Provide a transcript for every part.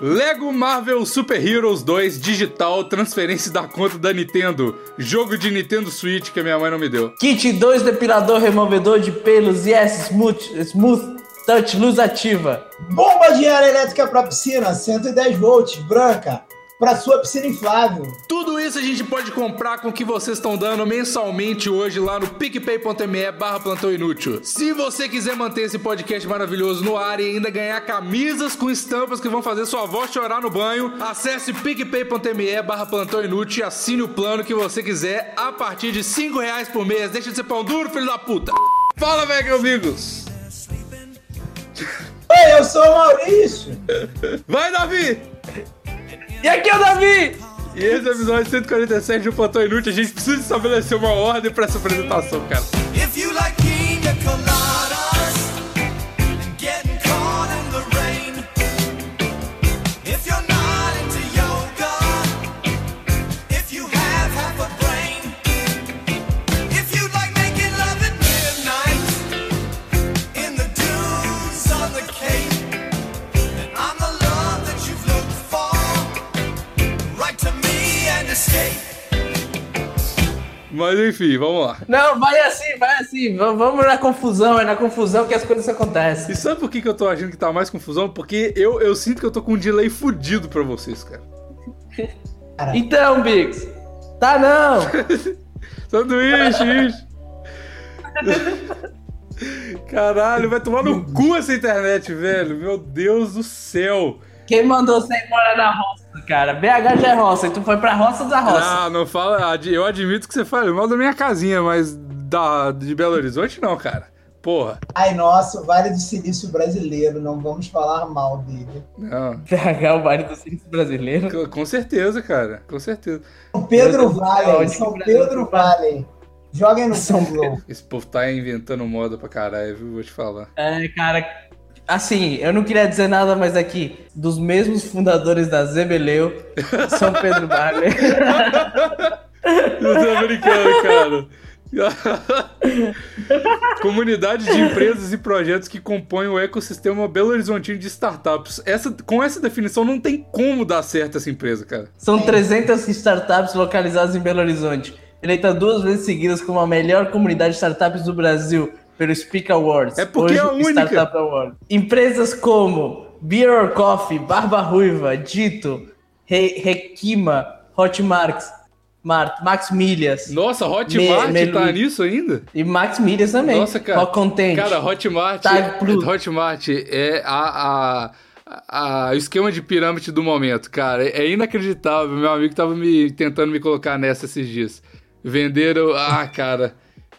Lego Marvel Super Heroes 2 digital, transferência da conta da Nintendo. Jogo de Nintendo Switch que a minha mãe não me deu. Kit 2 depilador removedor de pelos Yes Smooth, smooth Touch Luz Ativa. Bomba de ar elétrica para piscina, 110 volts, branca para sua piscina inflável. Tudo isso a gente pode comprar com o que vocês estão dando mensalmente hoje lá no picpay.me barra plantão inútil. Se você quiser manter esse podcast maravilhoso no ar e ainda ganhar camisas com estampas que vão fazer sua avó chorar no banho, acesse picpay.me barra plantão inútil e assine o plano que você quiser a partir de 5 reais por mês. Deixa de ser pão duro, filho da puta. Fala, velho, amigos. Oi, eu sou o Maurício. Vai, Davi! E aqui é o Davi! E esse é o episódio 147 do Plantão Inútil. A gente precisa estabelecer uma ordem pra essa apresentação, cara. If you like pina Mas enfim, vamos lá. Não, vai assim, vai assim. V- Vamos na confusão, é na confusão que as coisas acontecem. E sabe por que, que eu tô achando que tá mais confusão? Porque eu, eu sinto que eu tô com um delay fudido pra vocês, cara. Então, Biggs. Tá não! Sanduíche! ixi. Caralho, vai tomar no cu essa internet, velho. Meu Deus do céu. Quem mandou você ir embora na roça, cara? BH já é roça, e tu foi pra roça da roça. Ah, não fala. Eu admito que você fala mal da minha casinha, mas da, de Belo Horizonte não, cara. Porra. Ai, nossa, o Vale do Silício brasileiro, não vamos falar mal dele. Não. BH é o baile do Silício brasileiro. Com- Com certeza, cara. Com certeza. São Pedro Vale, São Pedro? Vale. Joguem no São. Esse povo tá inventando moda pra caralho, viu? Vou te falar. É, cara. Assim, eu não queria dizer nada, mas aqui, dos mesmos fundadores da Zebeleu, São Pedro Vale. Eu tô brincando, cara. Comunidade de empresas e projetos que compõem o ecossistema Belo Horizontino de startups. Essa, com essa definição, não tem como dar certo essa empresa, cara. São 300 startups localizadas em Belo Horizonte, eleita duas vezes seguidas como a melhor comunidade de startups do Brasil pelo Speak Awards. É porque é a única. Startup Award. Empresas como Beer or Coffee, Barba Ruiva, Dito, Re Requima, Hotmart, Mart, Max Milhas Nossa, Hotmart Me- tá nisso ainda? e Max Milhas também. Nossa, cara. Content. Cara, Hotmart, Plus. Hotmart é a, a, a- o esquema de pirâmide do momento, cara. É inacreditável. Meu amigo tava me tentando me colocar nessa esses dias. Venderam. Ah, cara.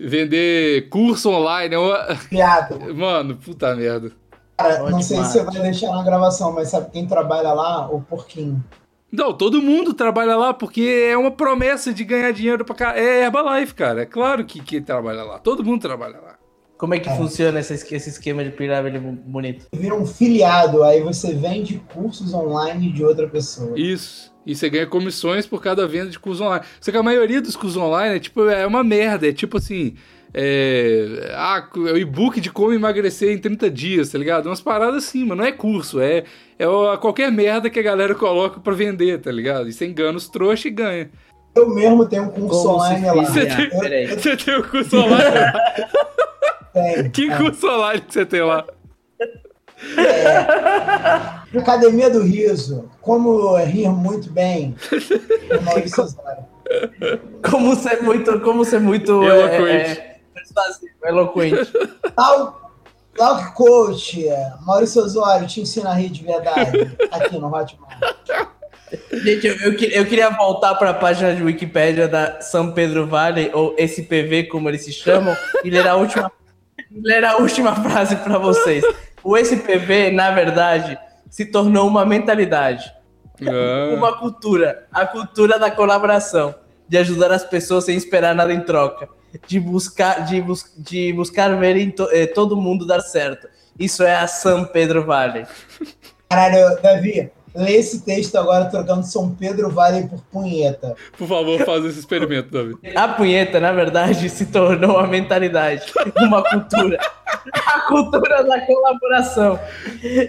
Vender curso online. é uma- Piada. Mano, puta merda. Cara, não sei se você vai deixar na gravação, mas sabe quem trabalha lá? O Porquinho. Não, todo mundo trabalha lá porque é uma promessa de ganhar dinheiro pra cá. É Herbalife, cara. É claro que, que trabalha lá. Todo mundo trabalha lá. Como é que funciona esse, esse esquema de pirâmide bonito? Vira um filiado, aí você vende cursos online de outra pessoa. Isso. E você ganha comissões por cada venda de curso online. Só que a maioria dos cursos online é tipo, é uma merda. É tipo assim. É, ah, é o e-book de como emagrecer em 30 dias, tá ligado? Umas paradas assim, mas não é curso, é, é qualquer merda que a galera coloca pra vender, tá ligado? E você engana os trouxa e ganha. Eu mesmo tenho um curso Como online lá. Você tem- peraí. Você tem o curso online? Tem. que curso online que você tem lá? Academia do Riso. Como rir muito bem. com Maurício Osório. Como ser muito, como ser muito Eloquente. é, é, persuasivo, eloquente. Tal, Talk Coach. Maurício Osório te ensina a rir de verdade. Aqui no Hotmart. Gente, eu, eu, eu queria voltar para a página de Wikipédia da São Pedro Vale, ou SPV, como eles se chamam, e ler a última, ler a última frase para vocês. O SPV, na verdade, se tornou uma mentalidade, Ah, uma cultura, a cultura da colaboração, de ajudar as pessoas sem esperar nada em troca, de buscar, de bus, de buscar ver em to- eh, todo mundo dar certo. Isso é a São Pedro Vale. Caralho, Davi, lê esse texto agora trocando São Pedro Vale por punheta. por favor, faz esse experimento, Davi. A punheta, na verdade, se tornou uma mentalidade, uma cultura, a cultura da colaboração,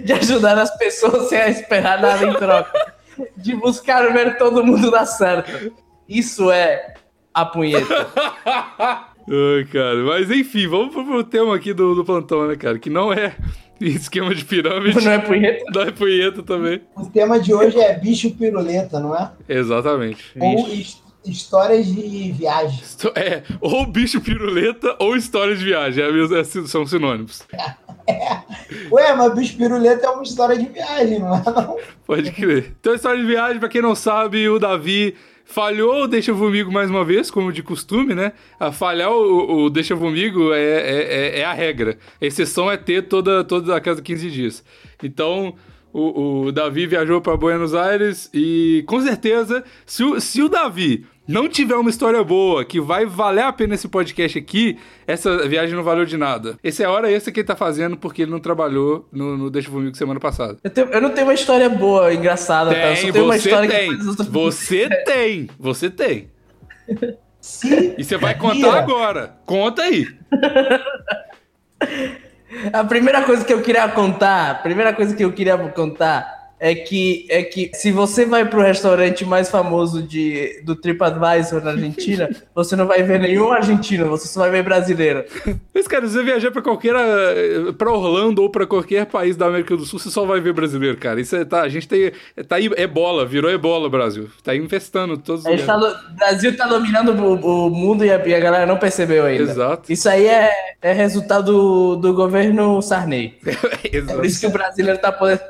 de ajudar as pessoas sem esperar nada em troca, de buscar ver todo mundo dar certo. Isso é a punheta. Ai, cara, mas enfim, vamos pro tema aqui do, do plantão, né, cara? Que não é esquema de pirâmide. Não é punheta? Não é punheta também. O tema de hoje é bicho piruleta, não é? Exatamente. Ou histórias de viagem. É, ou bicho piruleta ou história de viagem. É, é, são sinônimos. É. Ué, mas bicho piruleta é uma história de viagem, não é? Não? Pode crer. Então, história de viagem, pra quem não sabe, o Davi falhou o Deixa Vomigo mais uma vez, como de costume, né? A falhar o, o Deixa Vomigo é, é, é, é, a regra. A exceção é ter toda, toda a cada 15 dias. Então, o, o Davi viajou para Buenos Aires e, com certeza, se o, se o Davi não tiver uma história boa que vai valer a pena esse podcast aqui, essa viagem não valeu de nada. Essa é a hora extra que ele tá fazendo porque ele não trabalhou no, no Deixa Comigo semana passada. Eu, tenho, eu, não tenho uma história boa, engraçada, tem, tá? Eu só tenho uma história tem. que Você tem, você tem. Sim. E você vai contar agora. Conta aí. a primeira coisa que eu queria contar, a primeira coisa que eu queria contar é que, é que se você vai pro restaurante mais famoso de, do TripAdvisor na Argentina, você não vai ver nenhum argentino, você só vai ver brasileiro. Mas, cara, se você viajar pra qualquer. pra Orlando ou pra qualquer país da América do Sul, você só vai ver brasileiro, cara. Isso é, tá, a gente tem. Tá aí, ebola, virou ebola, Brasil. Tá infestando todos os. Tá, o Brasil tá dominando o, o mundo e a, e a, galera não percebeu ainda. Exato. Isso aí é, é resultado do, do governo Sarney. é por isso que o brasileiro tá podendo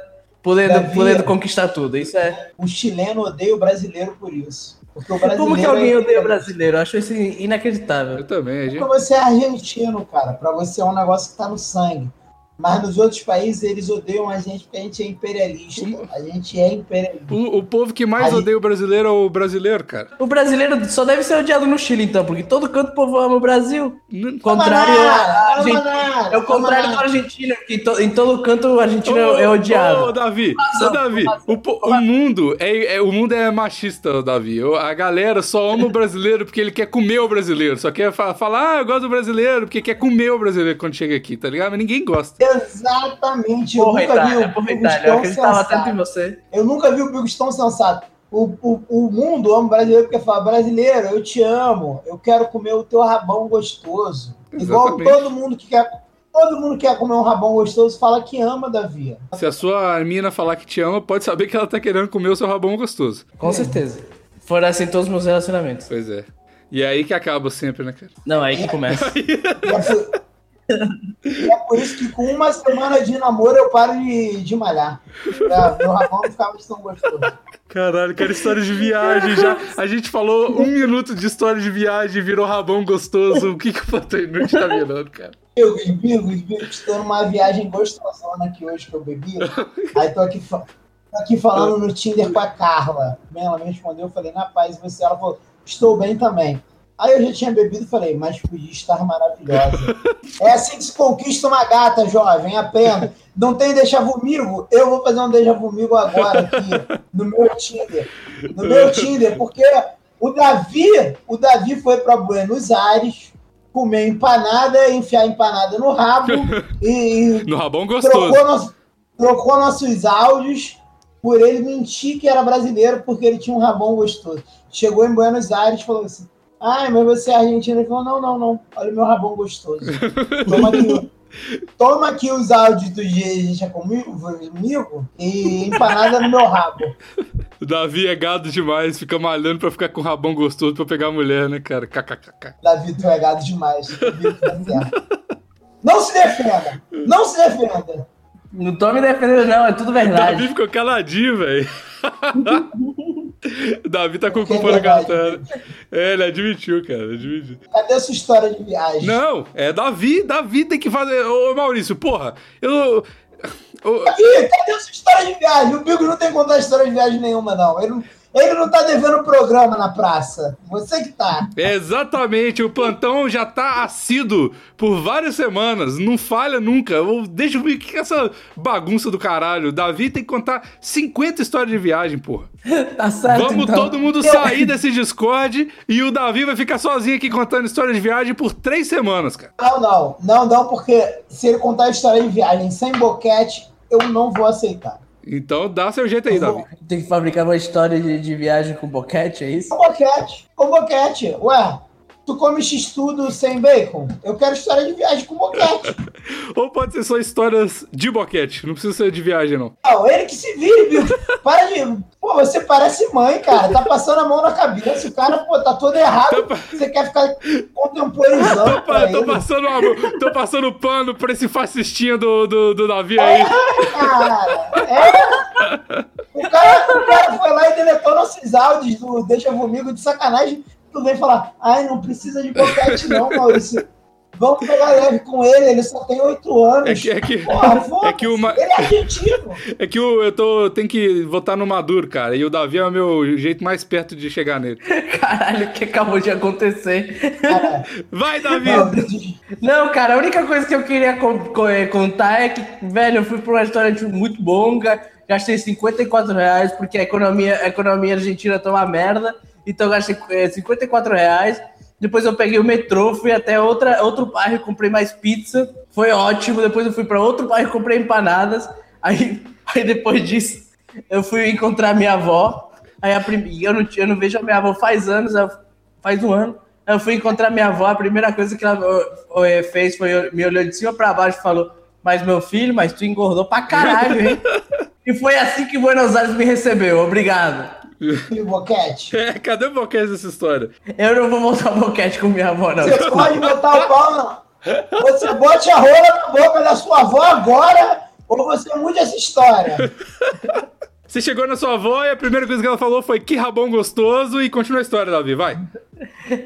podendo, Davi, podendo conquistar tudo. Isso é. O chileno odeia o brasileiro por isso. Porque o brasileiro Como que alguém é... odeia o brasileiro? Eu acho isso inacreditável. Eu também. Gente... Porque você é argentino, cara. Pra você é um negócio que tá no sangue. Mas nos outros países eles odeiam a gente porque a gente é imperialista. A gente é imperialista. O, o povo que mais a odeia gente... o brasileiro é o brasileiro, cara. O brasileiro só deve ser odiado no Chile, então, porque todo canto o povo ama o Brasil. Não, contrário a Argentina. É o contrário do argentino, que to, em todo canto o argentino oh, é odiado. Ô, Davi, ô, Davi, o, o, mundo é, é, o mundo é machista, Davi. A galera só ama o brasileiro porque ele quer comer o brasileiro. Só quer falar, ah, eu gosto do brasileiro, porque quer comer o brasileiro quando chega aqui, tá ligado? Mas ninguém gosta. Exatamente. Eu nunca Itália, vi o porra, Itália, eu acreditava tanto em você. Eu nunca vi o Bigos tão sensato. O, o, o mundo ama brasileiro porque fala, brasileiro, eu te amo, eu quero comer o teu rabão gostoso. Exatamente. Igual todo mundo que quer. Todo mundo que quer comer um rabão gostoso fala que ama, Davi. Se a sua mina falar que te ama, pode saber que ela tá querendo comer o seu rabão gostoso. Com certeza. Fora assim todos os meus relacionamentos. Pois é. E é aí que acaba sempre, né, cara? Não, é aí que começa. E é por isso que com uma semana de namoro eu paro de, de malhar. Pra meu rabão não ficar mais tão gostoso. Caralho, quero história de viagem já. A gente falou um minuto de história de viagem, virou rabão gostoso. O que que o Pato Inútil tá virando, cara? Eu, os bigos, bigos, estou numa viagem gostosona aqui hoje que eu bebi. Aí tô aqui, tô aqui falando no Tinder com a Carla. Ela me respondeu, eu falei, na paz, você? Ela falou, estou bem também. Aí eu já tinha bebido e falei, mas podia estar maravilhosa. é assim que se conquista uma gata, jovem, apenas. Não tem deixa comigo? Eu vou fazer um deixa comigo agora aqui, no meu Tinder. No meu Tinder, porque o Davi, o Davi foi para Buenos Aires comer empanada, enfiar empanada no rabo e. No rabão gostoso. Trocou, nosso, trocou nossos áudios por ele mentir que era brasileiro porque ele tinha um rabão gostoso. Chegou em Buenos Aires e falou assim: Ai, mas você é argentino. Ele falou, não, não, não. Olha o meu rabão gostoso. Toma aqui, toma aqui os áudios do dia comigo, comigo e empanada no meu rabo. O Davi é gado demais, fica malhando pra ficar com o rabão gostoso pra pegar a mulher, né, cara? KKKK. Davi, tu é gado demais. Não se defenda! Não se defenda! Não tô me defendendo, não, é tudo verdade. Davi ficou caladinho, velho. Davi tá com culpa na carteira. É, ele admitiu, cara, admitiu. Cadê essa história de viagem? Não, é Davi, Davi tem que fazer. Ô, Maurício, porra, eu. Davi, cadê essa história de viagem? O Bigo não tem que contar história de viagem nenhuma, não. Ele, Ele não tá devendo programa na praça. Você que tá. Exatamente. O plantão já tá assíduo por várias semanas. Não falha nunca. Deixa eu ver o que é essa bagunça do caralho. Davi tem que contar 50 histórias de viagem, porra. Tá certo, Vamos então. todo mundo sair desse Discord e o Davi vai ficar sozinho aqui contando histórias de viagem por três semanas, cara. Não, não. Não, não, porque se ele contar a história de viagem sem boquete, eu não vou aceitar. Então dá seu jeito aí, Davi. Tem que fabricar uma história de, de viagem com boquete, é isso? Com boquete. Com boquete. Ué, tu come x-tudo sem bacon? Eu quero história de viagem com boquete. Ou pode ser só histórias de boquete. Não precisa ser de viagem, não. Não, ele que se vire, viu? Para de. Pô, você parece mãe, cara. Tá passando a mão na cabeça. O cara, pô, tá todo errado. Você quer ficar contemporizando. Tô, pa- pra tô ele. passando, uma- tô passando pano pra esse fascistinha do, do, do Davi aí. Cara, é. O cara, o cara foi lá e deletou nossos áudios do Deixa Comigo de sacanagem. Tu vem falar, ai, não precisa de boquete, não, Maurício. Vamos pegar leve com ele, ele só tem oito anos. É que, é que, Porra, é que o ma- Ele é argentino. é que o- eu tô, tenho que votar no Maduro, cara. E o Davi é o meu jeito mais perto de chegar nele. Caralho, o que acabou de acontecer? Cara, Vai, Davi! não, cara, a única coisa que eu queria co- co- eh, contar é que, velho, eu fui pra um restaurante muito bom, ga- gastei 54 reais, porque a economia, a economia argentina tá uma merda, então eu gastei eh, 54 reais. Depois eu peguei o metrô, fui até outra, outro bairro, comprei mais pizza, foi ótimo. Depois eu fui pra outro bairro, comprei empanadas. Aí, aí depois disso, eu fui encontrar minha avó. Aí a prim... eu, não, eu não vejo a minha avó faz anos, faz um ano. Eu fui encontrar minha avó, a primeira coisa que ela ó, fez foi me olhou de cima pra baixo e falou: Mas meu filho, mas tu engordou pra caralho, hein? e foi assim que Buenos Aires me recebeu, obrigado. De boquete. É, cadê o boquete dessa história? Eu não vou voltar boquete com minha avó, não. Você pode botar o pau na. Você bote a rola na boca da sua avó agora, ou você mude essa história. Você chegou na sua avó e a primeira coisa que ela falou foi que rabão gostoso e continua a história, Davi, vai.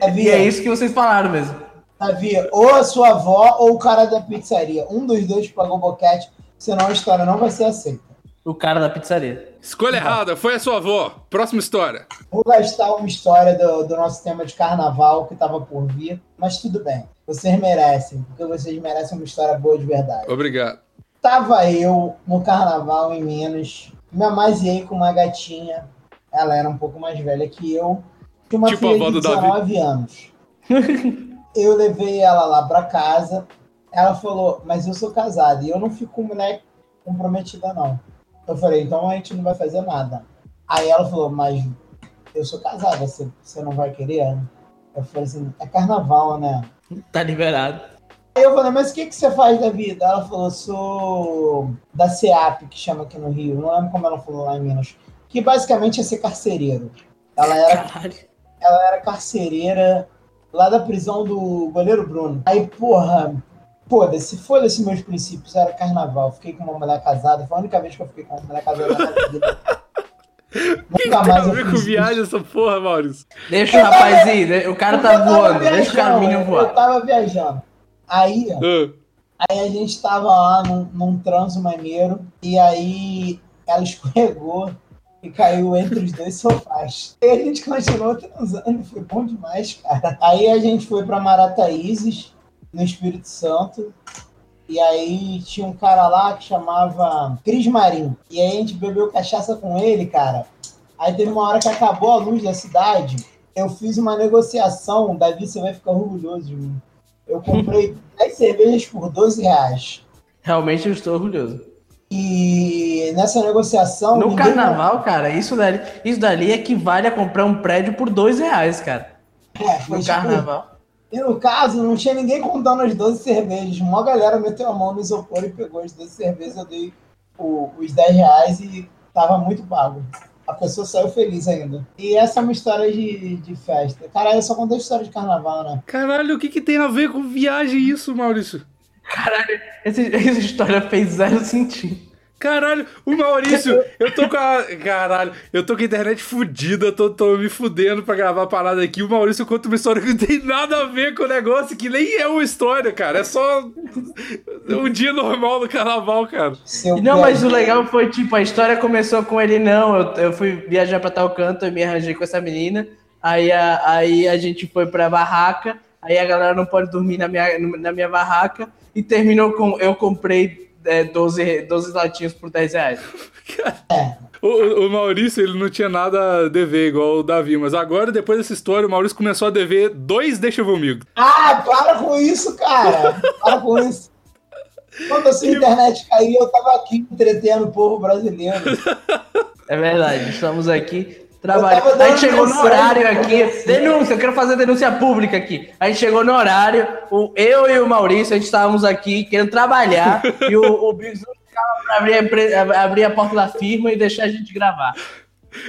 Davi, E é isso que vocês falaram mesmo. Davi, ou a sua avó ou o cara da pizzaria. Um dos dois pagou boquete, senão a história não vai ser aceita. O cara da pizzaria. Escolha errada, foi a sua avó. Próxima história. Vou gastar uma história do, do nosso tema de carnaval que estava por vir, mas tudo bem. Vocês merecem, porque vocês merecem uma história boa de verdade. Obrigado. Tava eu no carnaval em Minas, me amaziei com uma gatinha. Ela era um pouco mais velha que eu. Tinha uma Tipo filha de do Davi. 19 anos. eu levei ela lá pra casa. Ela falou, mas eu sou casada e eu não fico com mulher comprometida, não. Eu falei, então a gente não vai fazer nada. Aí ela falou, mas eu sou casada, você, você não vai querer? Eu falei assim, é carnaval, né? Tá liberado. Aí eu falei, mas o que, que você faz da vida? Ela falou, sou da CEAP, que chama aqui no Rio. Não lembro como ela falou lá em Minas. Que basicamente é ser carcereiro. Ela era, Caralho. ela era carcereira lá da prisão do goleiro Bruno. Aí, porra, foda-se, foda-se meus princípios. Era carnaval. Fiquei com uma mulher casada. Foi a única vez que eu fiquei com uma mulher casada na minha vida. Nunca Tem mais a eu ver com viagem essa porra, Maurício. Deixa o rapazinho, né? o cara Eu tá voando, deixa o viajando, Carminho Eu voar. tava viajando. Aí, Ah, Aí a gente tava lá num, num transo maneiro, e aí ela escorregou e caiu entre os dois sofás. E a gente continuou transando, foi bom demais, cara. Aí a gente foi pra Marataízes, no Espírito Santo, e aí tinha um cara lá que chamava Cris Marim. E aí a gente bebeu cachaça com ele, cara. Aí teve uma hora que acabou a luz da cidade, eu fiz uma negociação, Davi, você vai ficar orgulhoso de mim. Eu comprei 10 cervejas por 12 reais. Realmente eu estou orgulhoso. E nessa negociação. No carnaval, cara, isso dali, isso dali equivale a comprar um prédio por dois reais, cara. É, foi No tipo- carnaval. E no caso, não tinha ninguém contando as 12 cervejas. Uma galera meteu a mão no isopor e pegou as 12 cervejas. Eu dei o- os 10 reais e tava muito pago. A pessoa saiu feliz ainda. E essa é uma história de, de festa. Caralho, eu só contei história de carnaval, né? Caralho, o que, que tem a ver com viagem isso, Maurício? Caralho, esse- essa história fez zero sentido. Caralho, o Maurício, eu tô com a. Caralho, eu tô com a internet fudida, tô, tô me fudendo pra gravar a parada aqui. O Maurício conta uma história que não tem nada a ver com o negócio, que nem é uma história, cara. É só um dia normal no carnaval, cara. Seu não, mas o legal foi, tipo, a história começou com ele, não. Eu, eu fui viajar pra tal canto, eu me arranjei com essa menina. Aí a, aí a gente foi pra barraca. Aí a galera não pode dormir na minha, na minha barraca. E terminou com eu comprei é, 12, 12 latinhos por 10 reais. O, o, Maurício, ele não tinha nada a dever, igual o Davi, mas agora, depois dessa história, o Maurício começou a dever dois Deixa Comigo. Ah, para com isso, cara! Para com isso. Quando a sua internet caiu, eu tava aqui entretendo o povo brasileiro. É verdade, estamos aqui trabalhando. A gente chegou no horário aqui. Denúncia, eu quero fazer denúncia pública aqui. A gente chegou no horário, o, eu e o Maurício, a gente estávamos aqui querendo trabalhar e o, o Biggs ficava para abrir, abrir a porta da firma e deixar a gente gravar.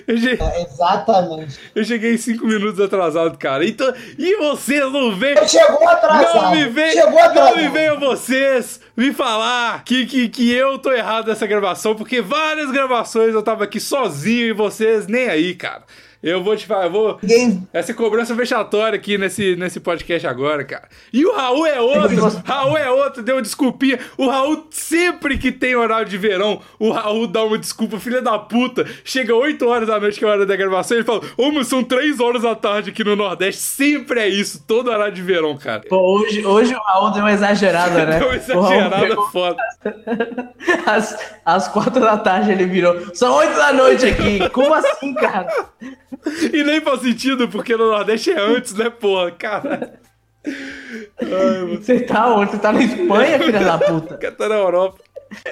Cheguei... É, exatamente. Eu cheguei cinco minutos atrasado, cara. Então, e vocês não veem? Chegou atrasado. Não me veem. Chegou atrasado. Não me venham vocês me falar que, que, que eu tô errado nessa gravação, porque várias gravações eu tava aqui sozinho e vocês nem aí, cara. Eu vou te falar, eu vou. Essa cobrança vexatória aqui nesse, nesse podcast agora, cara. E o Raul é outro. Raul é outro, deu uma desculpinha. O Raul, sempre que tem horário de verão, o Raul dá uma desculpa, filha da puta. Chega 8 horas da noite, que é a hora da gravação, e ele fala: Ô, mas são 3 horas da tarde aqui no Nordeste. Sempre é isso, todo horário de verão, cara. Pô, hoje, hoje o Raul deu uma exagerada, né? deu uma exagerada foda. Às, às 4 da tarde ele virou: São 8 da noite aqui. Como assim, cara? E nem faz sentido, porque no Nordeste é antes, né, porra? Cara. Você tá onde? Você tá na Espanha, filha da puta? Tá na Europa.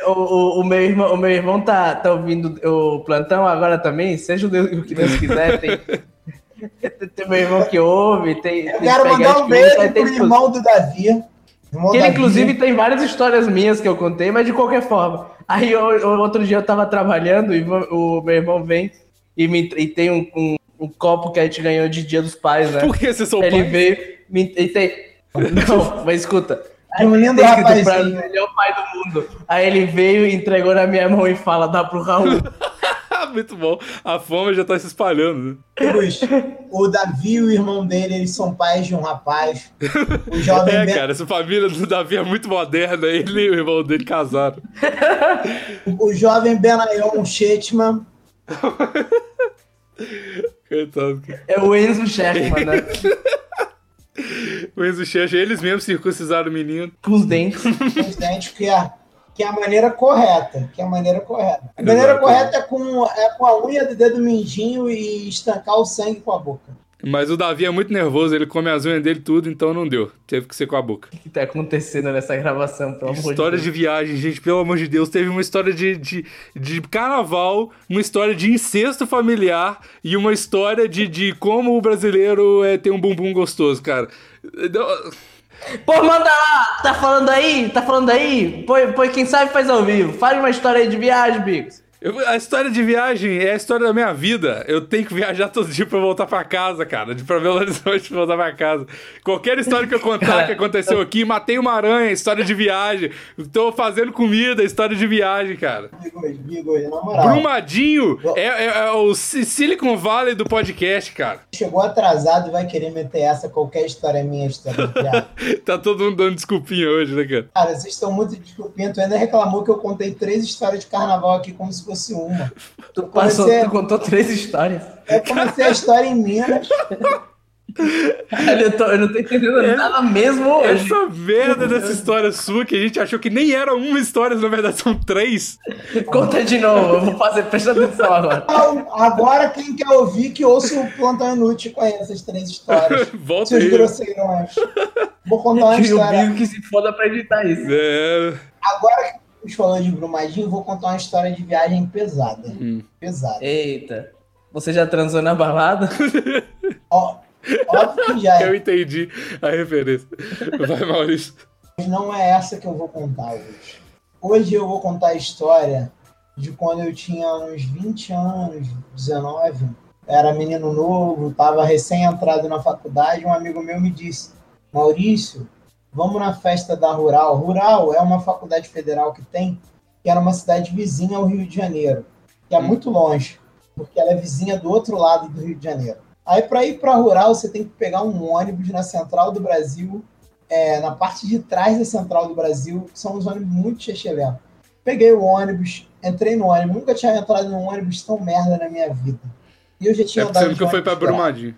O, o, o, meu irmão, o meu irmão tá, tá ouvindo o plantão agora também, seja o, Deus, o que Deus quiser, tem, tem meu irmão que ouve, tem. Eu quero mandar um beijo pro irmão do Davi. Irmão que ele, Davi. inclusive, tem várias histórias minhas que eu contei, mas de qualquer forma. Aí outro dia eu tava trabalhando e o meu irmão vem e, me, e tem um, um, um, copo que a gente ganhou de Dia dos Pais, né? Por que você sou Ele pai? veio. Me, e tem, não, mas escuta. É um lindo rapazinho. Ele é o pai do mundo. Aí ele veio, entregou na minha mão e fala: dá pro Raul. Muito bom. A fama já tá se espalhando. Né? o Davi e o irmão dele, eles são pais de um rapaz. O jovem é, ben... cara, essa família do Davi é muito moderna. Ele e o irmão dele casaram. o, o jovem Benayon Shetman Coitado. É o Enzo Sherman, né? o Enzo Sherman, eles mesmos circuncisaram o menino. Com os dentes. Com os dentes, que é, que é a maneira correta. Que é a maneira correta. A maneira Exato. correta é com, é com a unha do dedo mindinho e estancar o sangue com a boca. Mas o Davi é muito nervoso, ele come as unhas dele tudo, então não deu. Teve que ser com a boca. O que tá acontecendo nessa gravação, pelo amor História de, de viagem, gente, pelo amor de Deus. Teve uma história de, de, de carnaval, uma história de incesto familiar e uma história de, de como o brasileiro é, tem um bumbum gostoso, cara. Pô, manda lá! Tá falando aí? Tá falando aí? Pô, pô quem sabe faz ao vivo. Fale uma história aí de viagem, Bigos. Eu, a história de viagem é a história da minha vida. Eu tenho que viajar todo dia pra voltar pra casa, cara. De pra Belo Horizonte pra voltar pra casa. Qualquer história que eu contar que aconteceu aqui, matei uma aranha, história de viagem. Tô fazendo comida, história de viagem, cara. Brumadinho é, é, é, o Silicon Valley do podcast, cara. Chegou atrasado e vai querer meter essa. Qualquer história é minha, história de viagem. tá todo mundo dando desculpinha hoje, né, cara? Cara, vocês estão muito desculpinha. Tu ainda reclamou que eu contei três histórias de carnaval aqui como se fosse fosse uma. Tu, passou, comecei... tu contou três histórias. Eu comecei a história em Minas. eu, tô, eu, não tô entendendo é, nada mesmo hoje. Essa merda dessa história sua que a gente achou que nem era uma história, na verdade são três. Conta de novo, eu vou fazer, presta atenção agora. Agora, quem quer ouvir, que ouça o Plantão Inútil com essas três histórias. Volta Seus grosseirões. Vou contar uma história. E o que se foda pra editar isso. É. Agora que falando de Brumadinho, vou contar uma história de viagem pesada. Hum. Pesada. Eita. Você já transou na balada? Ó, óbvio que já. É. Eu entendi a referência. Vai, Maurício. Mas não é essa que eu vou contar hoje. Hoje eu vou contar a história de quando eu tinha uns 20 anos, 19. Era menino novo, estava recém-entrado na faculdade. Um amigo meu me disse: Maurício, vamos na festa da Rural. Rural é uma faculdade federal que tem que era uma cidade vizinha ao Rio de Janeiro, que é muito longe, porque ela é vizinha do outro lado do Rio de Janeiro. Aí, para ir para rural, você tem que pegar um ônibus na central do Brasil, é, na parte de trás da central do Brasil, que são uns ônibus muito chechelento. Peguei o ônibus, entrei no ônibus, nunca tinha entrado num ônibus tão merda na minha vida. E eu já tinha é andado. Você nunca foi para Brumadinho.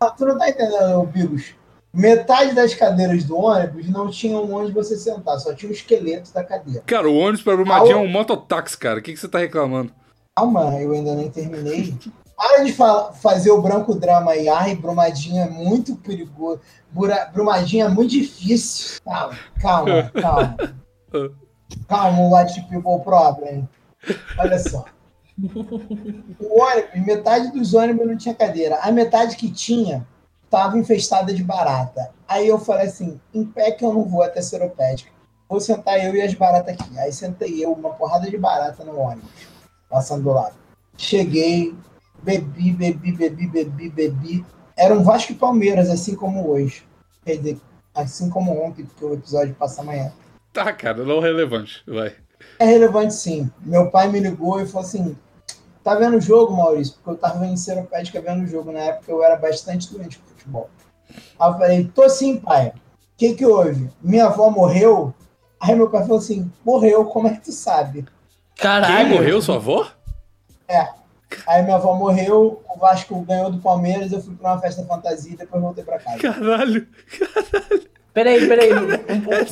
Ah, tu não tá entendendo, Bigos? Metade das cadeiras do ônibus não tinham onde você sentar, só tinha o esqueleto da cadeira. Cara, o ônibus para Brumadinho é um mototáxi, cara. O que, que você tá reclamando? Calma, eu ainda nem terminei. Para de fa fazer o branco drama aí. Ai, Brumadinho é muito perigoso. Bura Brumadinho é muito difícil. Calma, calma, calma. calma, white people problem. Olha só. O ônibus, metade dos ônibus não tinha cadeira. A metade que tinha estava infestada de barata. Aí eu falei assim: em pé que eu não vou até Seropédica. Vou sentar eu e as baratas aqui. Aí sentei eu, uma porrada de barata no ônibus, passando do lado. Cheguei, bebi, bebi, bebi, bebi, bebi. Era um Vasco e Palmeiras, assim como hoje. Quer dizer, assim como ontem, porque o episódio passa amanhã. Tá, cara, não relevante. Vai. É relevante sim. Meu pai me ligou e falou assim: tá vendo o jogo, Maurício? Porque eu tava vendo Seropédica vendo o jogo. Na época eu era bastante doente futebol. Aí eu falei: tô sim, pai. O que que houve? Minha avó morreu? Aí meu pai falou assim: morreu, como é que tu sabe? Caralho. Quem morreu, sua avó? É. Aí minha avó morreu, o Vasco ganhou do Palmeiras, eu fui pra uma festa fantasia e depois voltei pra casa. Caralho. Peraí, peraí.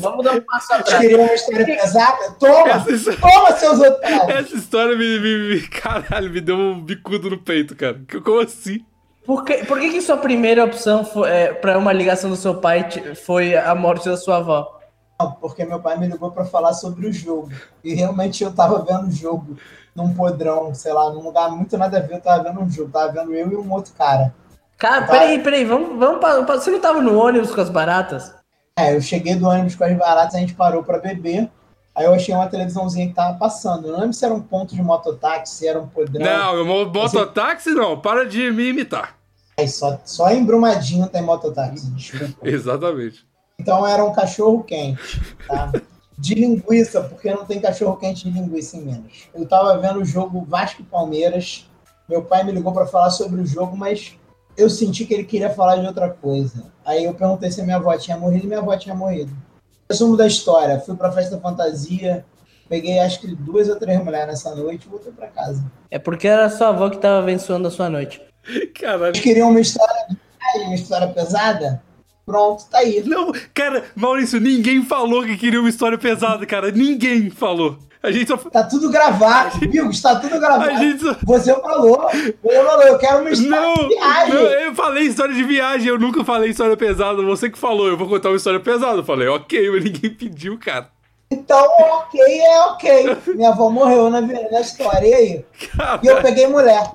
Vamos dar um passo atrás. queriam uma história pesada? Toma! História- Toma, seus otários! Essa história me, me, me- Caralho, me deu um bicudo no peito, cara. Que- Como assim? Por que, por que, que sua primeira opção é, para uma ligação do seu pai foi a morte da sua avó? Não, porque meu pai me ligou pra falar sobre o jogo. E realmente eu tava vendo o jogo num podrão, sei lá, num lugar muito nada a ver, eu tava vendo um jogo, tava vendo eu e um outro cara. Cara, Vai. peraí, peraí, vamos, vamos pa- pa- Você não tava no ônibus com as baratas? É, eu cheguei do ônibus com as baratas, a gente parou pra beber. Aí eu achei uma televisãozinha que tava passando. Eu não lembro se era um ponto de mototáxi, se era um podrão. Não, mo- mototáxi não. Para de me imitar. Aí só, só em Brumadinho tem mototáxi, desculpa. Exatamente. Então era um cachorro quente, tá? De linguiça, porque não tem cachorro quente de linguiça em Minas. Eu tava vendo o jogo Vasco Palmeiras. Meu pai me ligou para falar sobre o jogo, mas eu senti que ele queria falar de outra coisa. Aí eu perguntei se a minha avó tinha morrido e minha avó tinha morrido. Resumo da história: fui pra festa fantasia, peguei acho que duas ou três mulheres nessa noite e voltei pra casa. É porque era sua avó que tava abençoando a sua noite. Caralho. Vocês queriam uma história, uma história pesada? Pronto, tá aí. Não, cara, Maurício, ninguém falou que queria uma história pesada, cara. Ninguém falou. A gente só. Tá tudo gravado, viu? Está tudo gravado. Só. Você falou, você falou, eu quero uma história Não, de viagem. não, eu falei história de viagem, eu nunca falei história pesada. Você que falou, eu vou contar uma história pesada. Eu falei, ok, mas ninguém pediu, cara. Então, ok, é ok. Minha avó morreu na, na história, e aí? E eu peguei mulher.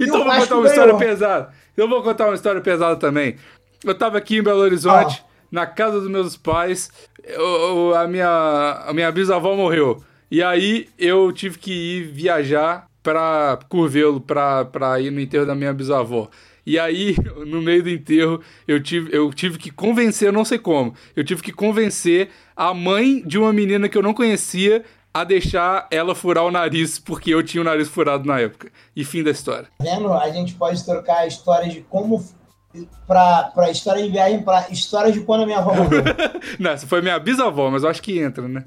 Então eu vou contar uma história ganhou. pesada. Eu vou contar uma história pesada também. Eu tava aqui em Belo Horizonte, Ah. Na casa dos meus pais. eu- a, minha, a minha bisavó morreu. E aí eu tive que ir viajar pra Curvelo pra, pra ir no enterro da minha bisavó. E aí, no meio do enterro, eu tive, eu tive que convencer, não sei como, eu tive que convencer a mãe de uma menina que eu não conhecia a deixar ela furar o nariz, porque eu tinha o nariz furado na época. E fim da história. Tá vendo? A gente pode trocar histórias de como. Pra, pra história de viagem, pra história de quando a minha avó morreu. Não, essa foi minha bisavó, mas eu acho que entra, né?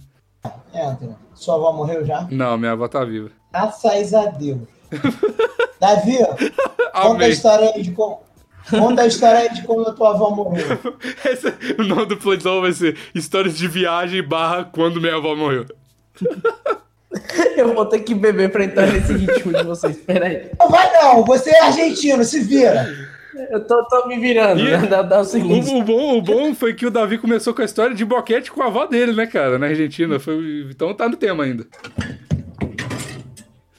Entra. Sua avó morreu já? Não, minha avó tá viva. Graças a Deus. Davi, conta a história aí de como. Conta a história aí de como a tua avó morreu. Esse- o nome do plantão vai ser Histórias de Viagem barra Quando Minha Avó Morreu. Eu vou ter que beber pra entrar nesse ritmo de vocês. Peraí. Não vai não, você é argentino, se vira. Eu tô, tô me virando, E- né? Dá, dá um segundo. O, o bom, o bom foi que o Davi começou com a história de boquete com a avó dele, né, cara? Na Argentina. Foi, então tá no tema ainda.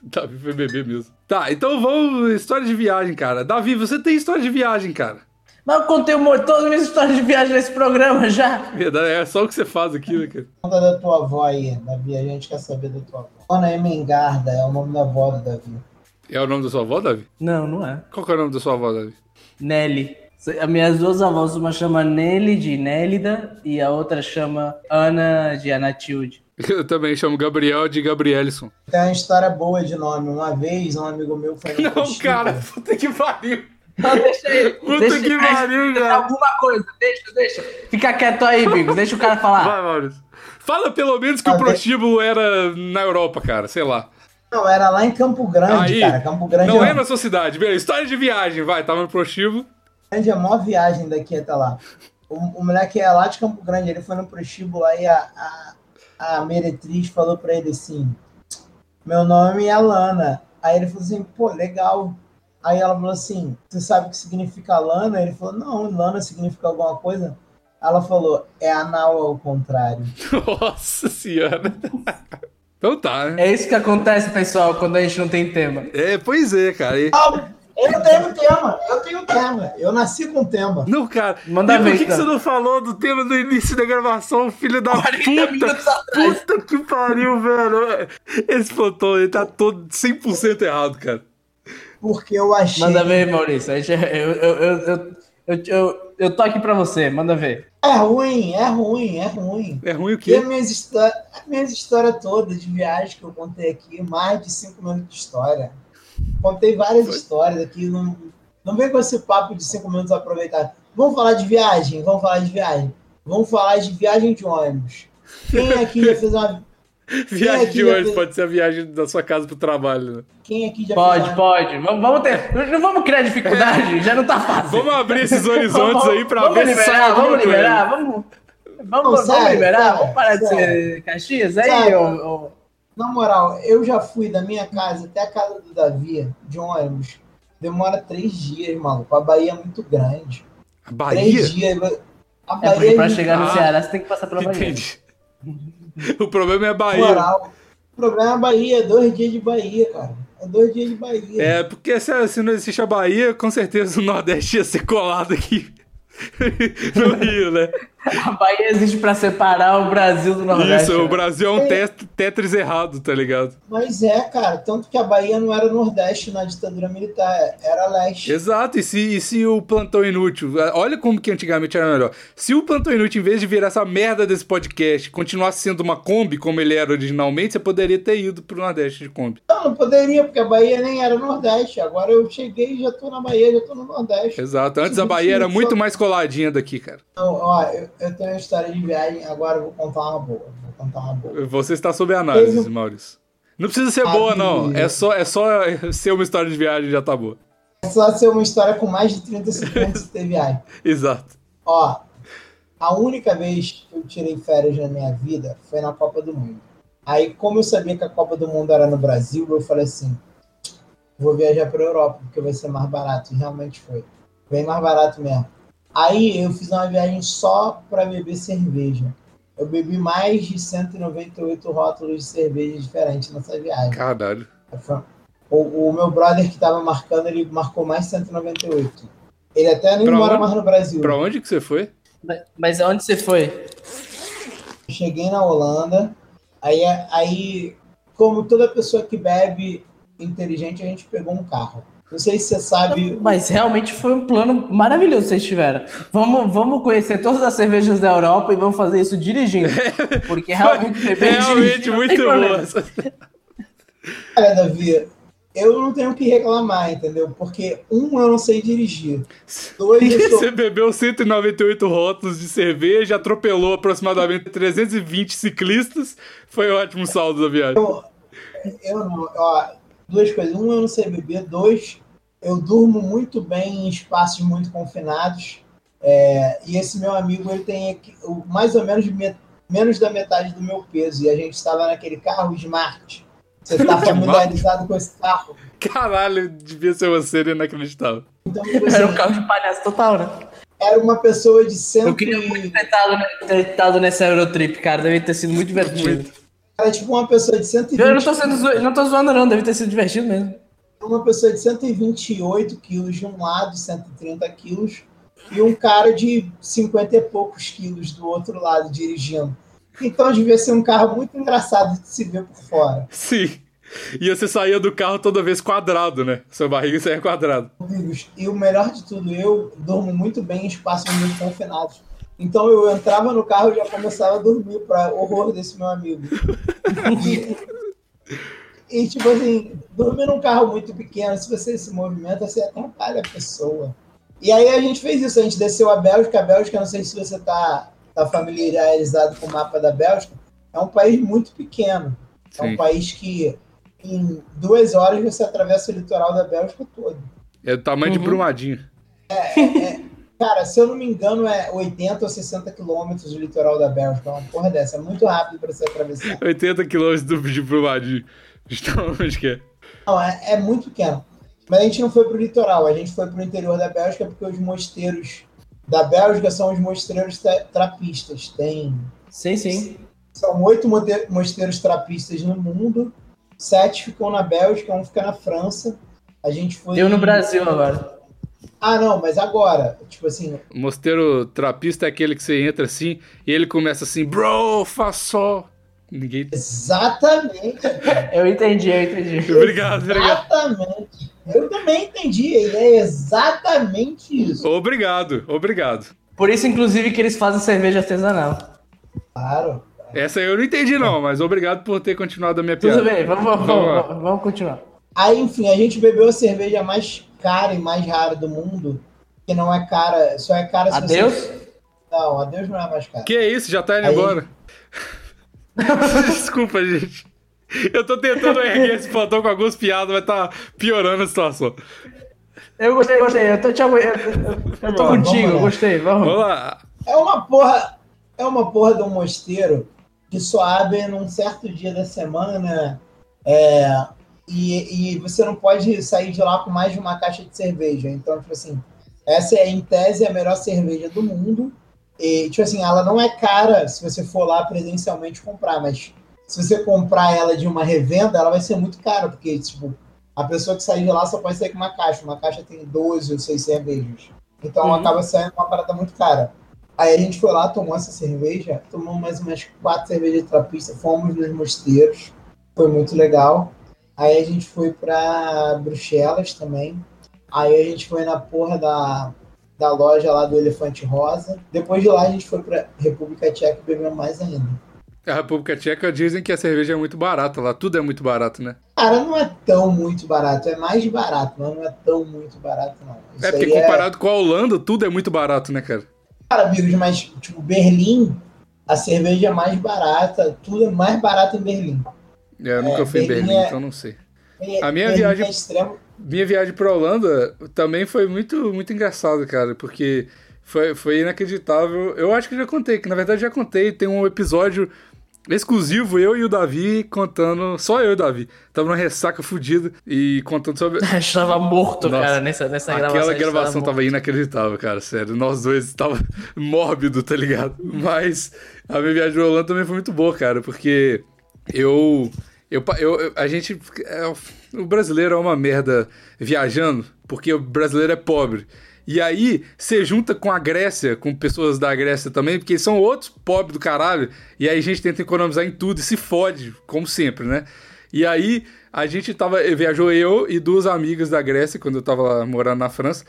Davi foi beber mesmo. Tá, então vamos. História de viagem, cara. Davi, você tem história de viagem, cara. Mas eu contei um- todas as minhas histórias de viagem nesse programa já. Verdade, É só o que você faz aqui, né, cara? Conta da tua avó aí, Davi. A gente quer saber da tua avó. Dona Emengarda é o nome da avó do Davi. É o nome da sua avó, Davi? Não, não é. Qual que é o nome da sua avó, Davi? Nelly. As minhas duas avós, uma chama Nelly de Nélida e a outra chama Ana de Anatilde. Eu também chamo Gabriel de Gabrielson. Tem uma história boa de nome. Uma vez, um amigo meu foi no Não, prostíbulo. cara, puta que pariu. Não, deixa ele. Puta deixa, que pariu, cara. Alguma coisa, deixa, deixa. Fica quieto aí, Bigos. Deixa o cara falar. Vai, Maurício. Fala pelo menos que o Ah, prostíbulo era na Europa, cara, sei lá. Não, era lá em Campo Grande, Aí, cara. Campo Grande não é, na sua cidade. Beleza, história de viagem, vai, tava no prostíbulo. Grande é a maior viagem daqui até lá. O, o moleque é lá de Campo Grande, ele foi no prostíbulo, aí a, a, a meretriz falou pra ele assim: Meu nome é Lana. Aí ele falou assim: pô, legal. Aí ela falou assim: Você sabe o que significa Lana? Ele falou: Não, Lana significa alguma coisa. Ela falou: É anal ao contrário. Nossa senhora. Então tá, né? É isso que acontece, pessoal, quando a gente não tem tema. É, pois é, cara. E- Ah, Eu tenho tema, eu tenho tema. Eu nasci com tema. Não, cara. Manda e por que, que então. você não falou do tema do início da gravação, filho da 40 puta? Puta que pariu, velho. Esse plantão ele tá todo 100% errado, cara. Porque eu achei. Manda ver, Maurício. Gente- Eu, eu, eu, eu, eu, tô aqui pra você, manda ver. É ruim, é ruim, é ruim. É ruim o E quê? as minhas, histó- as minhas histórias todas de viagem que eu contei aqui, mais de cinco minutos de história. Contei várias histórias aqui, não, não vem com esse papo de cinco minutos aproveitado. Vamos falar de viagem? Vamos falar de viagem. Vamos falar de viagem de ônibus. Quem aqui já fez uma. Viagem aqui de já hoje fez- pode ser a viagem da sua casa pro trabalho, né? Quem aqui já Pode, fez pode. Vamos, vamos ter. Não vamos criar dificuldade, já não tá fácil. Vamos abrir esses horizontes aí pra vamos ver se sai liberar, alguma Vamos coisa. liberar, vamos. Vamos, Não, vamos sério, liberar, sério, vamos parar de sério. ser Caxias aí, ô- ô- Na moral, eu já fui da minha casa até a casa do Davi, de ônibus. Demora três dias, maluco. A Bahia é muito grande. A Bahia? Três dias. A É porque Bahia pra é chegar no Ah, Ceará você tem que passar pela Bahia. Entendi. O problema é a Bahia. moral. O problema é a Bahia, é dois dias de Bahia, cara. É dois dias de Bahia. É, porque se, se não existe a Bahia, com certeza o Nordeste ia ser colado aqui no Rio, né? A Bahia existe pra separar o Brasil do Nordeste. Isso, o né? Brasil é um tet- Tetris errado, tá ligado? Mas é, cara. Tanto que a Bahia não era Nordeste na ditadura militar, era Leste. Exato, e se, e se o plantão inútil. Olha como que antigamente era melhor. Se o plantão inútil, em vez de virar essa merda desse podcast, continuasse sendo uma Kombi, como ele era originalmente, você poderia ter ido pro Nordeste de Kombi. Não, não poderia, porque a Bahia nem era Nordeste. Agora eu cheguei e já tô na Bahia, já tô no Nordeste. Exato. Antes a Bahia era muito mais coladinha daqui, cara. Então, ó, eu, eu tenho uma história de viagem, agora eu vou contar uma boa. Vou contar uma boa. Você está sob análise, Teve- Maurício. Não precisa ser Ah, boa, não. É só, é só ser uma história de viagem já tá boa. É só ser uma história com mais de 30 segundos de viagem. Exato. Ó, a única vez que eu tirei férias na minha vida foi na Copa do Mundo. Aí, como eu sabia que a Copa do Mundo era no Brasil, eu falei assim: vou viajar para Europa, porque vai ser mais barato. E realmente foi. Bem mais barato mesmo. Aí eu fiz uma viagem só para beber cerveja. Eu bebi mais de 198 rótulos de cerveja diferentes nessa viagem. Caralho. O, o meu brother que tava marcando, ele marcou mais 198. Ele até nem Pra mora onde? mais no Brasil. Pra onde que você foi? Mas- Mas aonde você foi? Cheguei na Holanda, aí, aí, como toda pessoa que bebe inteligente, a gente pegou um carro. Não sei se você sabe. Mas realmente foi um plano maravilhoso que vocês tiveram. Vamos, vamos conhecer todas as cervejas da Europa e vamos fazer isso dirigindo. Porque realmente beber Realmente muito boa. Olha, Davi, eu não tenho o que reclamar, entendeu? Porque, um, eu não sei dirigir. Dois, eu sou Você bebeu 198 rótulos de cerveja, atropelou aproximadamente 320 ciclistas. Foi um ótimo saldo da viagem. Eu não, ó, duas coisas. Um, eu não sei beber. Dois, eu durmo muito bem em espaços muito confinados. É, e esse meu amigo, ele tem mais ou menos me- menos da metade do meu peso. E a gente estava naquele carro Smart. Você está familiarizado com esse carro? Caralho, devia ser uma cena inacreditável. Então, Era um carro de palhaço total, né? era uma pessoa de cento Eu queria e- muito ter estado, ter estado nessa Eurotrip, cara. Deve ter sido muito divertido. Era tipo uma pessoa de 120 Eu não tô, sendo zo... não tô zoando, não. Deve ter sido divertido mesmo. uma pessoa de 128 quilos de um lado, 130 quilos, e um cara de 50 e poucos quilos do outro lado dirigindo. Então devia ser um carro muito engraçado de se ver por fora. Sim. E você saía do carro toda vez quadrado, né? Sua barriga saía quadrado. Amigos, E o melhor de tudo, eu durmo muito bem em espaços muito confinados. Então eu entrava no carro e já começava a dormir, para horror desse meu amigo. E, e, tipo assim, dormir num carro muito pequeno, se você se movimenta, você atrapalha a pessoa. E aí a gente fez isso, a gente desceu a Bélgica. A Bélgica, não sei se você está tá familiarizado com o mapa da Bélgica, é um país muito pequeno. Sim. É um país que em duas horas você atravessa o litoral da Bélgica todo. É do tamanho uhum. de Brumadinho. É, é, cara, se eu não me engano, é 80 ou 60 quilômetros do litoral da Bélgica. É uma porra dessa. É muito rápido para você atravessar. 80 quilômetros de Brumadinho. Então, onde que é? Não, é, é muito pequeno. Mas a gente não foi pro litoral, a gente foi pro interior da Bélgica porque os mosteiros da Bélgica são os mosteiros trapistas. Tem. Sim, sim. São oito mosteiros trapistas no mundo, sete ficam na Bélgica, um fica na França. A gente foi. Eu no Brasil agora. Ah, não, mas agora, tipo assim. Mosteiro trapista é aquele que você entra assim e ele começa assim, bro, faço. Ninguém. Exatamente. eu entendi, eu entendi. Obrigado, obrigado. Exatamente. Eu também entendi. É exatamente isso. Obrigado, obrigado. Por isso, inclusive, que eles fazem cerveja artesanal. Claro. Essa eu não entendi, não, mas obrigado por ter continuado a minha piada. Tudo bem, vamos, vamos, vamos, vamos continuar. Aí, enfim, a gente bebeu a cerveja mais cara e mais rara do mundo, que não é cara, só é cara se Adeus? Você... Não, adeus não é mais cara. Que é isso, já tá indo Aí... embora. Desculpa, gente. Eu tô tentando erguer esse plantão com algumas piadas, mas tá piorando a situação. Eu gostei, gostei. Eu tô, te... eu, eu, eu tô contigo, eu gostei. Vamos. vamos lá. É uma porra. É uma porra de um mosteiro que só abre num certo dia da semana. É, e, e você não pode sair de lá com mais de uma caixa de cerveja. Então, tipo assim, essa é, em tese, a melhor cerveja do mundo. E, tipo assim, ela não é cara se você for lá presencialmente comprar, mas se você comprar ela de uma revenda, ela vai ser muito cara, porque, tipo, a pessoa que sair de lá só pode sair com uma caixa. Uma caixa tem 12 ou 6 cervejas. Então uhum. acaba saindo uma parada muito cara. Aí a gente foi lá, tomou essa cerveja, tomou mais umas quatro cervejas de trapista, fomos nos mosteiros, foi muito legal. Aí a gente foi pra Bruxelas também. Aí a gente foi na porra da, da loja lá do Elefante Rosa. Depois de lá a gente foi pra República Tcheca e bebeu mais ainda. A República Tcheca dizem que a cerveja é muito barata lá, tudo é muito barato, né? Cara, não é tão muito barato, é mais barato, mas não é tão muito barato, não. Isso é porque comparado é... com a Holanda, tudo é muito barato, né, cara? Cara, amigos, mas, tipo, Berlim, a cerveja é mais barata, tudo é mais barato em Berlim. É, eu nunca é, fui em Berlim, é... então não sei. É, a minha Berlim viagem. É extremo... Minha viagem pra Holanda também foi muito, muito engraçado, cara, porque foi, foi inacreditável. Eu acho que já contei, que na verdade já contei. Tem um episódio exclusivo, eu e o Davi contando. Só eu e o Davi. Tava numa ressaca fodida e contando sobre. Estava morto, Nossa, cara, nessa, nessa gravação. Aquela gravação tava inacreditável, cara, sério. Nós dois tava mórbido, tá ligado? Mas a minha viagem pra Holanda também foi muito boa, cara, porque eu eu, eu, a gente. É, o brasileiro é uma merda viajando, porque o brasileiro é pobre. E aí, você junta com a Grécia, com pessoas da Grécia também, porque são outros pobres do caralho. E aí a gente tenta economizar em tudo e se fode, como sempre, né? E aí, a gente tava. Viajou eu e duas amigas da Grécia, quando eu tava lá morando na França.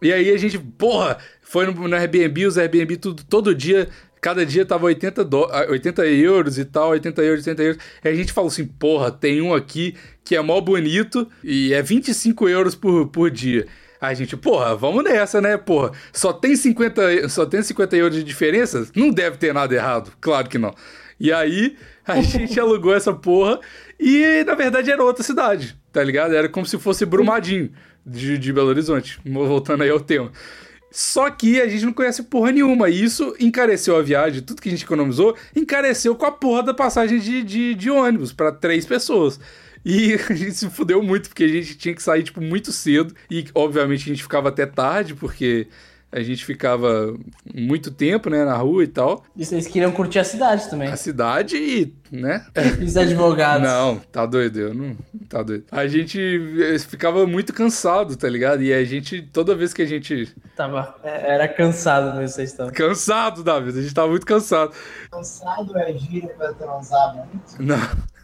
E aí a gente, porra, foi no, no Airbnb, os Airbnb tudo, todo dia Cada dia tava 80, do... 80 euros e tal, 80 euros, 80 euros. E a gente falou assim, porra, tem um aqui que é mó bonito e é 25 euros por, por dia. Aí a gente, porra, vamos nessa, né, porra? Só tem 50, só tem 50 euros de diferença? Não deve ter nada errado, claro que não. E aí a gente alugou essa porra e na verdade era outra cidade, tá ligado? Era como se fosse Brumadinho de, de Belo Horizonte. Voltando aí ao tema. Só que a gente não conhece porra nenhuma. E isso encareceu a viagem, tudo que a gente economizou, encareceu com a porra da passagem de, de, de ônibus para três pessoas. E a gente se fudeu muito, porque a gente tinha que sair, tipo, muito cedo. E, obviamente, a gente ficava até tarde, porque a gente ficava muito tempo, né, na rua e tal. E vocês queriam curtir a cidade também. A cidade e, né? E os advogados. Não, tá doido, eu não, tá doido. A gente eh, ficava muito cansado, tá ligado? E a gente, toda vez que a gente... Tava, é, era cansado mesmo, vocês estavam. Cansado, David, a gente tava muito cansado. Cansado é gíria pra transar muito? Não.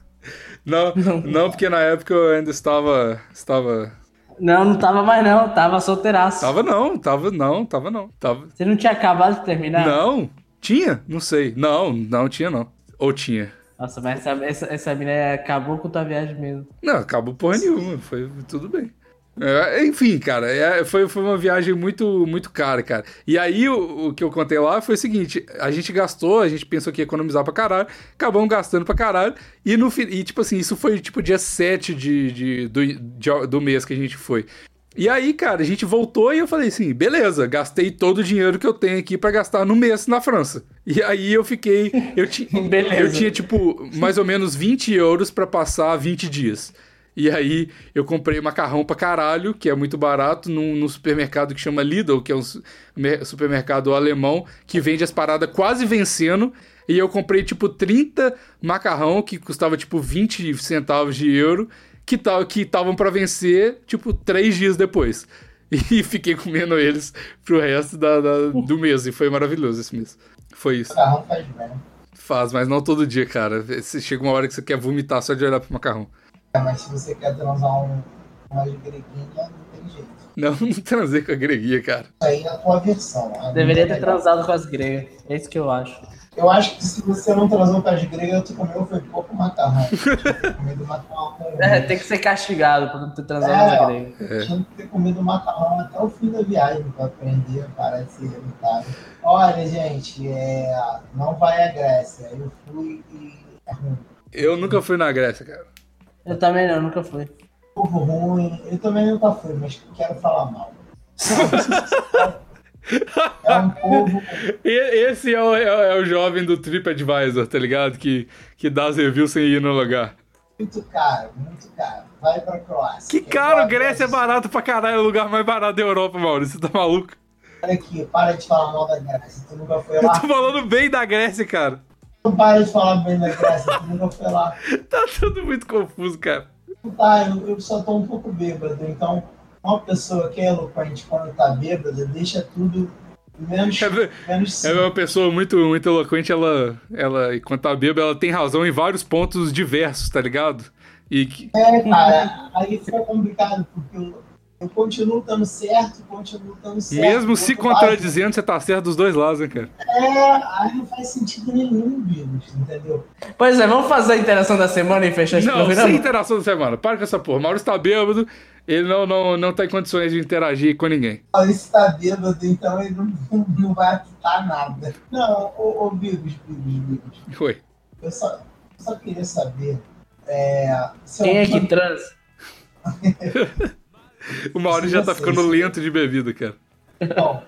Não, não, não, porque na época eu ainda estava, estava Não, não tava mais não, tava solteiraço. Tava não, tava não, tava não. Tava... Você não tinha acabado de terminar? Não, tinha? Não sei. Não, não tinha não. Ou tinha? Nossa, mas essa, essa, essa mina acabou com tua viagem mesmo. Não, acabou porra nenhuma, foi tudo bem. É, enfim, cara, é, foi, foi uma viagem muito, muito cara, cara. E aí o, o, que eu contei lá foi o seguinte: a gente gastou, a gente pensou que ia economizar pra caralho, acabamos gastando pra caralho. E, no, e tipo assim, isso foi tipo dia 7 de, de, do, de, do mês que a gente foi. E aí, cara, a gente voltou e eu falei assim: beleza, gastei todo o dinheiro que eu tenho aqui para gastar no mês na França. E aí eu fiquei. Eu, ti, eu tinha, tipo, mais ou menos 20 euros para passar 20 dias. E aí eu comprei macarrão pra caralho, que é muito barato, num, num, supermercado que chama Lidl, que é um supermercado alemão, que vende as paradas quase vencendo. E eu comprei, tipo, 30 macarrão, que custava, tipo, 20 centavos de euro, que estavam para vencer, tipo, três dias depois. E fiquei comendo eles pro resto da, da, do mês. E foi maravilhoso esse mês. Foi isso. Macarrão faz bem. Faz, mas não todo dia, cara. Chega uma hora que você quer vomitar só de olhar pro macarrão. É, mas se você quer transar um, uma greguinha, não tem jeito. Não, não transei com a greguinha, cara. Isso aí é a tua versão. É Deveria ter transado com as gregas. É isso que eu acho. Eu acho que se você não transou com as gregas, tu comeu foi pouco macarrão. comido macarrão com... É, tem que ser castigado por não ter transado é, com as gregas. É. Tinha que ter comido macarrão até o fim da viagem pra aprender a parar de ser irritado. Olha, gente, é... não vai à Grécia. Eu fui e é ruim. Eu nunca fui na Grécia, cara. Eu também não, nunca fui. Povo ruim, eu também nunca fui, mas quero falar mal. é um povo. Esse é o, é, é o jovem do TripAdvisor, tá ligado? Que, que dá as reviews sem ir no lugar. Muito caro, muito caro. Vai pra Croácia. Que caro, Grécia é barato pra caralho, é o lugar mais barato da Europa, Maurício. Você tá maluco? Olha aqui, para de falar mal da Grécia. Tu nunca foi lá. Eu tô falando bem da Grécia, cara. Não para de falar bem da Grécia, nunca foi lá. Tá tudo muito confuso, cara. Tá, eu, eu só tô um pouco bêbado, então uma pessoa que é eloquente quando tá bêbada deixa tudo menos, é, menos é uma pessoa muito, muito eloquente, ela, ela, quando tá bêbada, ela tem razão em vários pontos diversos, tá ligado? E que... É, cara, aí fica complicado, porque eu, eu continuo estando certo, continuo estando certo. Mesmo se contradizendo, lado. você tá certo dos dois lados, né, cara? É, aí não faz sentido nenhum, Bigos, entendeu? Pois é, vamos fazer a interação da semana e fechar esse não, programa? Não, sem interação da semana. Para com essa porra. Maurício tá bêbado, ele não, não, não tá em condições de interagir com ninguém. Maurício tá bêbado, então ele não, não vai apitar nada. Não, ô, ô Bigos, Bigos, Bigos. Oi. Eu só, só queria saber... É, Quem é que transa? O Maurício já tá ficando lento de bebida, cara. Bom.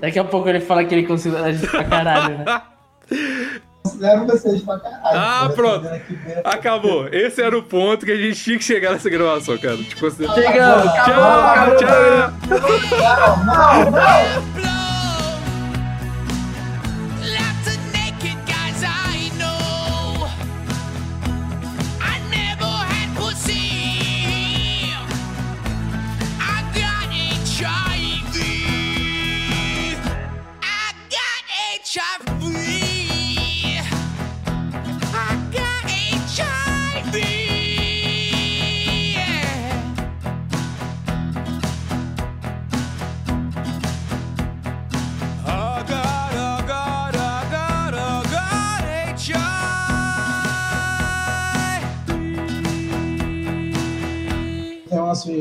Daqui a pouco ele fala que ele considera a gente pra caralho, né? Considero vocês pra caralho. Ah, pronto. Acabou. Esse era o ponto que a gente tinha que chegar nessa gravação, cara. Te considero... Chegamos. Tchau, tchau. Não, não, não.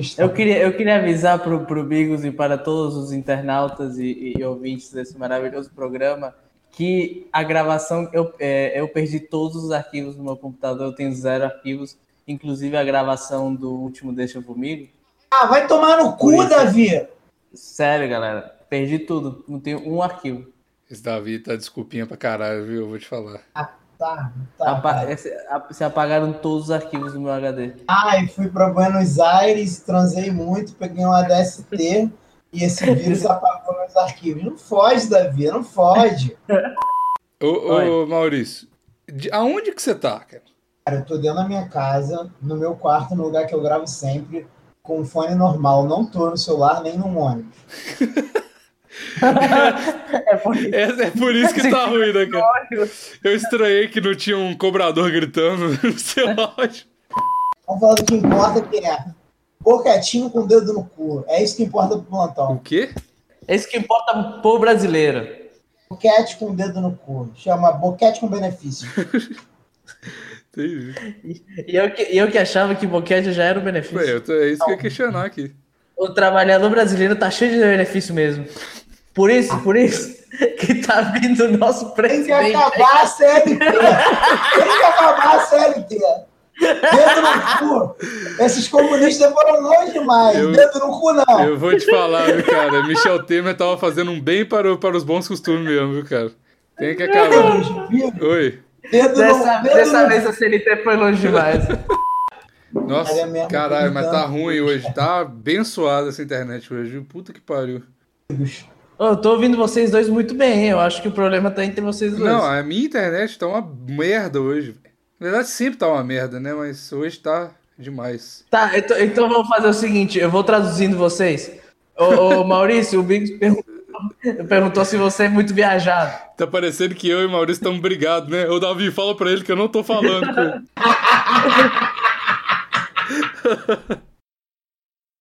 Sugestão. Eu queria, eu queria avisar para o Bigos e para todos os internautas e, e, ouvintes desse maravilhoso programa que a gravação, eu, é, eu perdi todos os arquivos no meu computador, eu tenho zero arquivos, inclusive a gravação do último Deixa Comigo. Ah, vai tomar no cu, Davi! Sério, galera, perdi tudo, não tenho um arquivo. Esse Davi tá desculpinha pra caralho, viu? Eu vou te falar. Ah. Tá, tá, Apa tá. Se apagaram todos os arquivos do meu HD. Ai, fui para Buenos Aires, transei muito, peguei um ADST e esse vírus apagou meus arquivos. Não foge, Davi, não foge. ô, ô Maurício, de, aonde que você tá, cara? Cara, eu tô dentro da minha casa, no meu quarto, no lugar que eu gravo sempre, com um fone normal. Não tô no celular nem no ônibus. é, por isso. É, é, por isso que tá ruim, né, cara? Eu estranhei que não tinha um cobrador gritando no seu áudio. Vamos falar do que importa, que é boquetinho com o dedo no cu. É isso que importa pro plantão. O quê? É isso que importa pro povo brasileiro. Boquete com o dedo no cu. Chama boquete com benefício. Entendi. E eu que, eu que achava que boquete já era um benefício. Ué, eu tô- é isso que eu ia questionar aqui. O trabalhador brasileiro tá cheio de benefício mesmo. Por isso, por isso que tá vindo o nosso Tem que presidente. acabar a CLT. Tem que acabar a CLT. Dedo no cu. Esses comunistas foram longe demais. Eu- Dedo no cu, não. Eu vou te falar, viu, cara? Michel Temer tava fazendo um bem para, para os bons costumes mesmo, viu, cara? Tem que acabar. Oi. Dedo Dessa, no, dessa no vez a CLT foi longe demais. Nossa, mesmo, caralho, mas tá brincando. ruim hoje. Tá abençoada essa internet hoje. viu? Puta que pariu. Eu tô ouvindo vocês dois muito bem? Eu acho que o problema tá entre vocês dois. Não, a minha internet tá uma merda hoje. Na verdade, sempre tá uma merda, né? Mas hoje tá demais. Tá, então, então vamos fazer o seguinte, eu vou traduzindo vocês. Ô, ô, Maurício, o Biggs perguntou, perguntou se você é muito viajado. Tá parecendo que eu e o Maurício estamos brigados, né? Ô, Davi, fala pra ele que eu não tô falando com.